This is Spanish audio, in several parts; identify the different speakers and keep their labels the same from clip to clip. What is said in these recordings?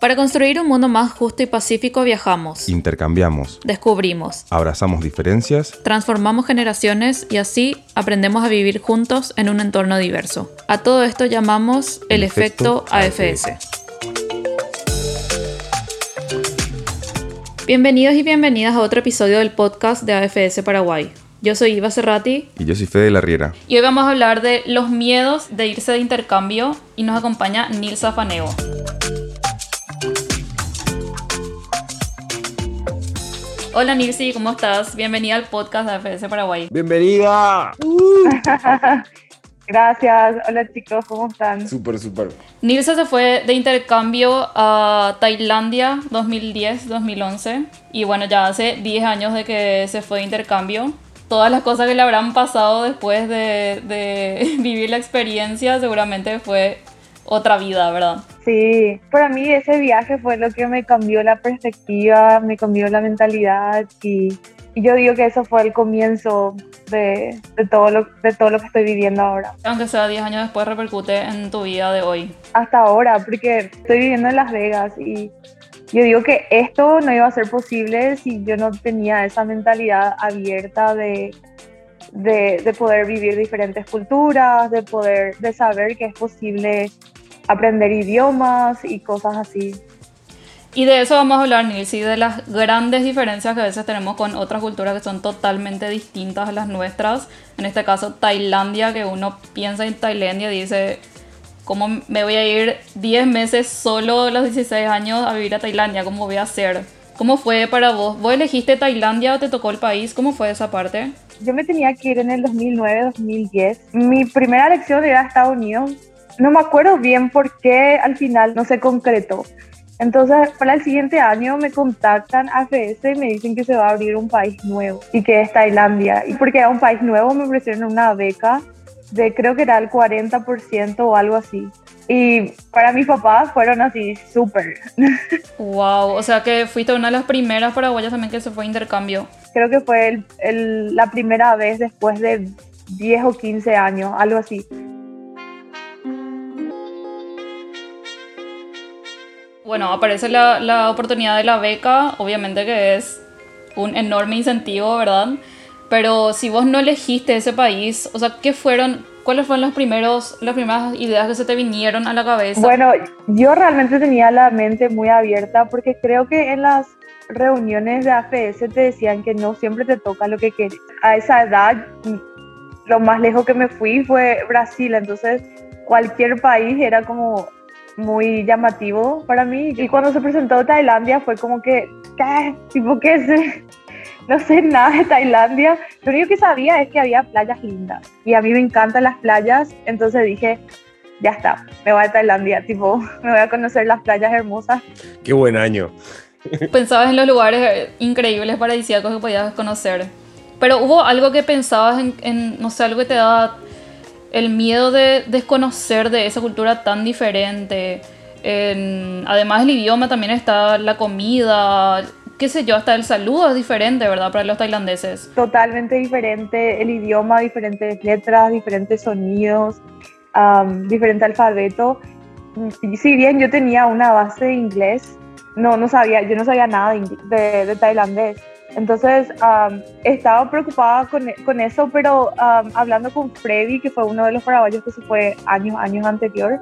Speaker 1: Para construir un mundo más justo y pacífico viajamos,
Speaker 2: Intercambiamos,
Speaker 1: descubrimos,
Speaker 2: abrazamos diferencias,
Speaker 1: transformamos generaciones y así aprendemos a vivir juntos en un entorno diverso. A todo esto llamamos el,
Speaker 2: El
Speaker 1: efecto
Speaker 2: efecto
Speaker 1: AFS. Bienvenidos y bienvenidas a otro episodio del podcast de AFS Paraguay. Yo soy Iva Cerrati
Speaker 2: y yo soy Fede La Riera.
Speaker 1: y hoy vamos a hablar de los miedos de irse de intercambio y nos acompaña Nilsa Fanego. Hola Nilsi, ¿cómo estás? Bienvenida al podcast de AFS Paraguay.
Speaker 3: ¡Bienvenida!
Speaker 4: Gracias. Hola chicos, ¿cómo están?
Speaker 3: Súper, súper.
Speaker 1: Nilsa se fue de intercambio a Tailandia 2010-2011 y bueno, ya hace 10 años de que se fue de intercambio. Todas las cosas que le habrán pasado después de, de vivir la experiencia seguramente fue otra vida, ¿verdad?
Speaker 4: Sí, para mí ese viaje fue lo que me cambió la perspectiva, me cambió la mentalidad y, y yo digo que eso fue el comienzo de, de todo lo, de todo lo que estoy viviendo ahora.
Speaker 1: Aunque sea 10 años después repercute en tu vida de hoy.
Speaker 4: Hasta ahora, porque estoy viviendo en Las Vegas y yo digo que esto no iba a ser posible si yo no tenía esa mentalidad abierta de, de, de poder vivir diferentes culturas, de poder, de saber que es posible aprender idiomas y cosas así.
Speaker 1: Y de eso vamos a hablar, Nilsi, de las grandes diferencias que a veces tenemos con otras culturas que son totalmente distintas a las nuestras. En este caso, Tailandia, que uno piensa en Tailandia y dice, ¿cómo me voy a ir 10 meses solo a los 16 años a vivir a Tailandia? ¿Cómo voy a hacer? ¿Cómo fue para vos? ¿Vos elegiste Tailandia o te tocó el país? ¿Cómo fue esa parte?
Speaker 4: Yo me tenía que ir en el 2009-2010. Mi primera elección era Estados Unidos. No me acuerdo bien por qué al final no se concretó. Entonces, para el siguiente año me contactan a AFS y me dicen que se va a abrir un país nuevo y que es Tailandia. Y porque era un país nuevo me ofrecieron una beca de creo que era el 40% o algo así. Y para mis papás fueron así súper.
Speaker 1: Wow, o sea que fuiste una de las primeras paraguayas también que se fue a intercambio.
Speaker 4: Creo que fue el- el- la primera vez después de 10 o 15 años, algo así.
Speaker 1: Bueno, aparece la, la oportunidad de la beca, obviamente que es un enorme incentivo, ¿verdad? Pero si vos no elegiste ese país, o sea, ¿qué fueron, cuáles fueron los primeros, las primeras ideas que se te vinieron a la cabeza?
Speaker 4: Bueno, yo realmente tenía la mente muy abierta porque creo que en las reuniones de AFS te decían que no siempre te toca lo que quieres. A esa edad, lo más lejos que me fui fue Brasil, entonces cualquier país era como muy llamativo para mí. Y cuando se presentó Tailandia fue como que, ¿qué? Tipo, ¿qué es? No sé nada de Tailandia. Lo único que sabía es que había playas lindas. Y a mí me encantan las playas, entonces dije, ya está, me voy a Tailandia, tipo, me voy a conocer las playas hermosas.
Speaker 3: ¡Qué buen año!
Speaker 1: Pensabas en los lugares eh, increíbles, paradisíacos que podías conocer. Pero hubo algo que pensabas en, en, no sé, algo que te daba el miedo de desconocer de esa cultura tan diferente. En- además el idioma también está la comida, qué sé yo, hasta el saludo es diferente, ¿verdad? Para los tailandeses.
Speaker 4: Totalmente diferente el idioma, diferentes letras, diferentes sonidos, am, diferente alfabeto. Y si bien yo tenía una base de inglés, no, no sabía, yo no sabía nada de, de- de tailandés. Entonces am, estaba preocupada con, con eso, pero am, hablando con Freddy, que fue uno de los paraguayos que se fue años, años anterior,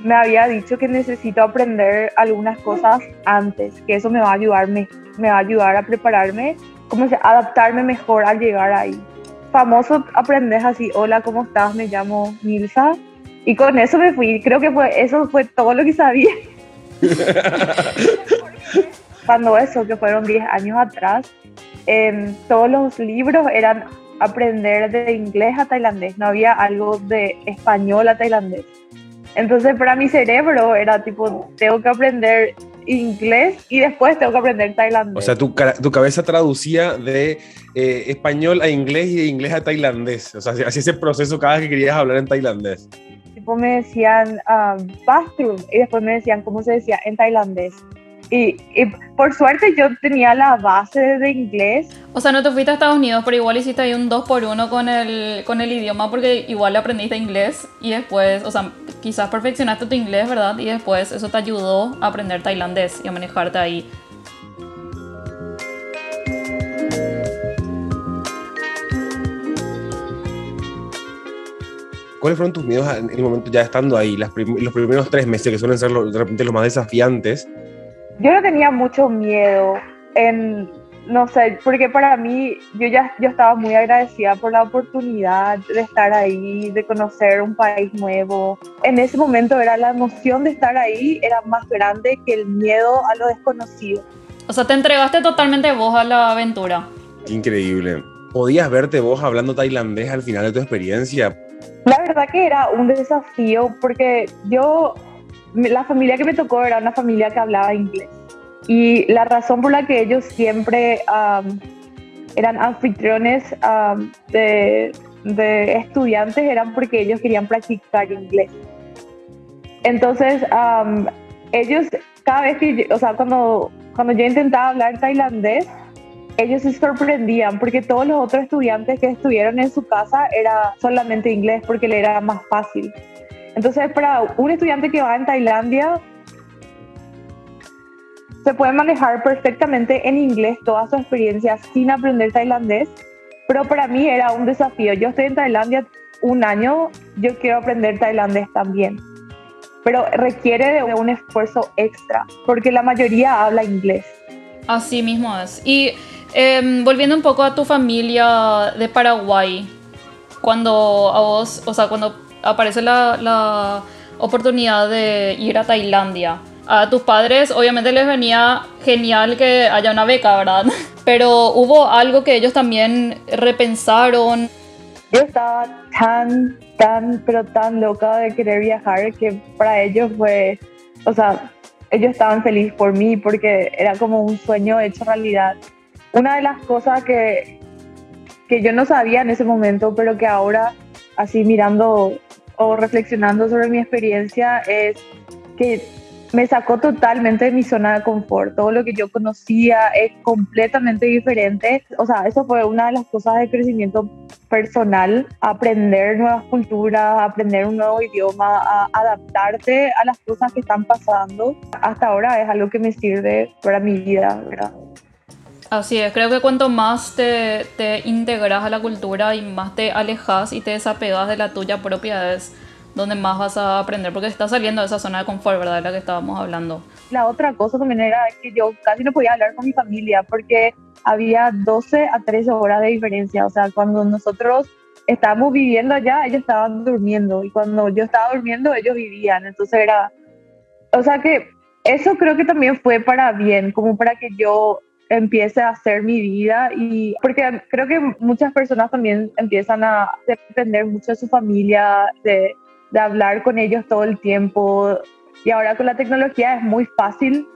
Speaker 4: me había dicho que necesito aprender algunas cosas antes, que eso me va a ayudar, me, me va a ayudar a prepararme, como se adaptarme mejor al llegar ahí. Famoso aprendes así, hola, ¿cómo estás? Me llamo Nilsa. Y con eso me fui, creo que fue, eso fue todo lo que sabía. Cuando eso, que fueron 10 años atrás, en todos los libros eran aprender de inglés a tailandés, no había algo de español a tailandés. Entonces para mi cerebro era tipo, tengo que aprender inglés y después tengo que aprender tailandés.
Speaker 3: O sea, tu, tu cabeza traducía de eh, español a inglés y de inglés a tailandés. O sea, hacía ese proceso cada vez que querías hablar en tailandés.
Speaker 4: tipo me decían um, bathroom y después me decían cómo se decía en tailandés. Y, y, por suerte yo tenía la base de inglés.
Speaker 1: O sea, no te fuiste a Estados Unidos, pero igual hiciste ahí un 2 por 1 con el, con el idioma porque igual aprendiste inglés y después, o sea, quizás perfeccionaste tu inglés, ¿verdad? Y después eso te ayudó a aprender tailandés y a manejarte ahí.
Speaker 3: ¿Cuáles fueron tus miedos en el momento ya estando ahí, las prim los primeros tres meses que suelen ser de repente los más desafiantes?
Speaker 4: Yo no tenía mucho miedo en, no sé, porque para mí yo ya yo estaba muy agradecida por la oportunidad de estar ahí, de conocer un país nuevo. En ese momento era la emoción de estar ahí era más grande que el miedo a lo desconocido.
Speaker 1: O sea, te entregaste totalmente vos a la aventura.
Speaker 3: Increíble. ¿Podías verte vos hablando tailandés al final de tu experiencia?
Speaker 4: La verdad que era un desafío porque yo, la familia que me tocó era una familia que hablaba inglés. Y la razón por la que ellos siempre um, eran anfitriones um, de, de, estudiantes eran porque ellos querían practicar inglés. Entonces, um, ellos, cada vez que, o sea, cuando, cuando yo intentaba hablar tailandés, ellos se sorprendían porque todos los otros estudiantes que estuvieron en su casa era solamente inglés porque le era más fácil. Entonces, para un estudiante que va en Tailandia, se puede manejar perfectamente en inglés toda su experiencia sin aprender tailandés, pero para mí era un desafío. Yo estoy en Tailandia un año, yo quiero aprender tailandés también, pero requiere de un esfuerzo extra porque la mayoría habla inglés.
Speaker 1: Así mismo es. Y eh, volviendo un poco a tu familia de Paraguay, cuando a vos, o sea, cuando aparece la, la oportunidad de ir a Tailandia, a tus padres obviamente les venía genial que haya una beca, ¿verdad? Pero hubo algo que ellos también repensaron.
Speaker 4: Yo estaba tan, tan, pero tan loca de querer viajar que para ellos fue, o sea, ellos estaban felices por mí porque era como un sueño hecho realidad. Una de las cosas que, que yo no sabía en ese momento, pero que ahora, así mirando o reflexionando sobre mi experiencia, es que me sacó totalmente de mi zona de confort. Todo lo que yo conocía es completamente diferente. O sea, eso fue una de las cosas de crecimiento personal, aprender nuevas culturas, aprender un nuevo idioma, a adaptarte a las cosas que están pasando. Hasta ahora es algo que me sirve para mi vida.
Speaker 1: Así es, creo que cuanto más te, te integras a la cultura y más te alejas y te desapegas de la tuya propia es donde más vas a aprender, porque estás saliendo de esa zona de confort, ¿verdad? De la que estábamos hablando.
Speaker 4: La otra cosa también era que yo casi no podía hablar con mi familia porque había 12 a 13 horas de diferencia, o sea, cuando nosotros estábamos viviendo allá, ellos estaban durmiendo y cuando yo estaba durmiendo, ellos vivían, entonces era, o sea que eso creo que también fue para bien, como para que yo empiece a hacer mi vida y porque creo que muchas personas también empiezan a depender mucho de su familia, de hablar con ellos todo el tiempo. Y ahora con la tecnología es muy fácil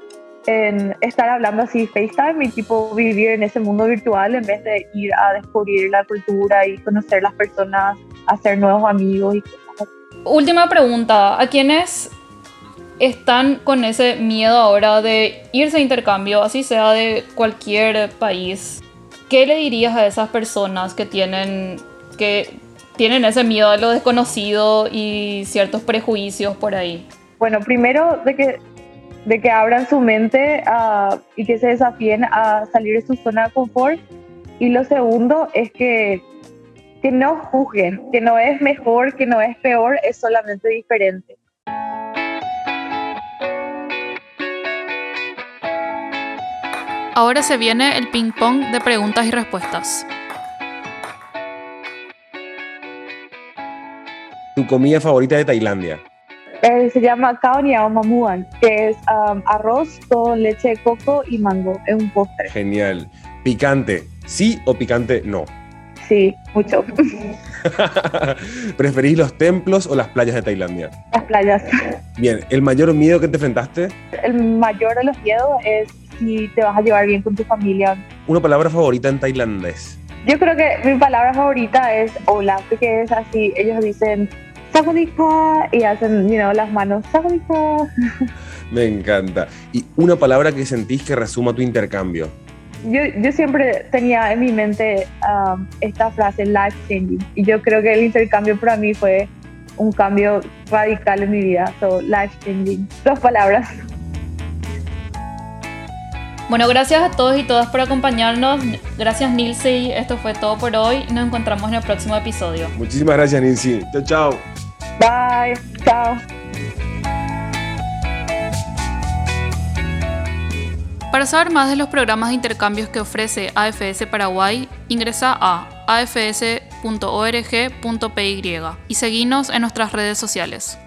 Speaker 4: en estar hablando así FaceTime y tipo vivir en ese mundo virtual en vez de ir a descubrir la cultura y conocer las personas, hacer nuevos amigos y cosas
Speaker 1: Última pregunta, ¿a quiénes están con ese miedo ahora de irse a intercambio, así sea de cualquier país? ¿Qué le dirías a esas personas que tienen que tienen ese miedo a lo desconocido y ciertos prejuicios por ahí?
Speaker 4: Bueno, primero de que, de que abran su mente uh, y que se desafíen a salir de su zona de confort. Y lo segundo es que, que no juzguen, que no es mejor, que no es peor, es solamente diferente.
Speaker 1: Ahora se viene el ping pong de preguntas y respuestas.
Speaker 3: ¿Tu comida favorita de Tailandia?
Speaker 4: Eh, se llama Khao Niao Mamuan, que es um, arroz con leche de coco y mango. Es un postre.
Speaker 3: Genial. ¿Picante? ¿Sí o picante no?
Speaker 4: Sí, mucho.
Speaker 3: ¿Preferís los templos o las playas de Tailandia?
Speaker 4: Las playas.
Speaker 3: Bien, ¿el mayor miedo que te enfrentaste?
Speaker 4: El mayor de los miedos es si te vas a llevar bien con tu familia.
Speaker 3: ¿Una palabra favorita en tailandés?
Speaker 4: Yo creo que mi palabra favorita es hola, porque es así, ellos dicen y hacen, you know, las manos
Speaker 3: Me encanta. ¿Y una palabra que sentís que resuma tu intercambio?
Speaker 4: Yo, yo siempre tenía en mi mente um, esta frase, life changing, y yo creo que el intercambio para mí fue un cambio radical en mi vida. So, life changing. Dos palabras.
Speaker 1: Bueno, gracias a todos y todas por acompañarnos. Gracias, Nilsi. Esto fue todo por hoy. Nos encontramos en el próximo episodio.
Speaker 3: Muchísimas gracias, Nilsi. Chao, chao.
Speaker 4: Bye. Chao.
Speaker 1: Para saber más de los programas de intercambios que ofrece AFS Paraguay, ingresa a afs.org.py y seguinos en nuestras redes sociales.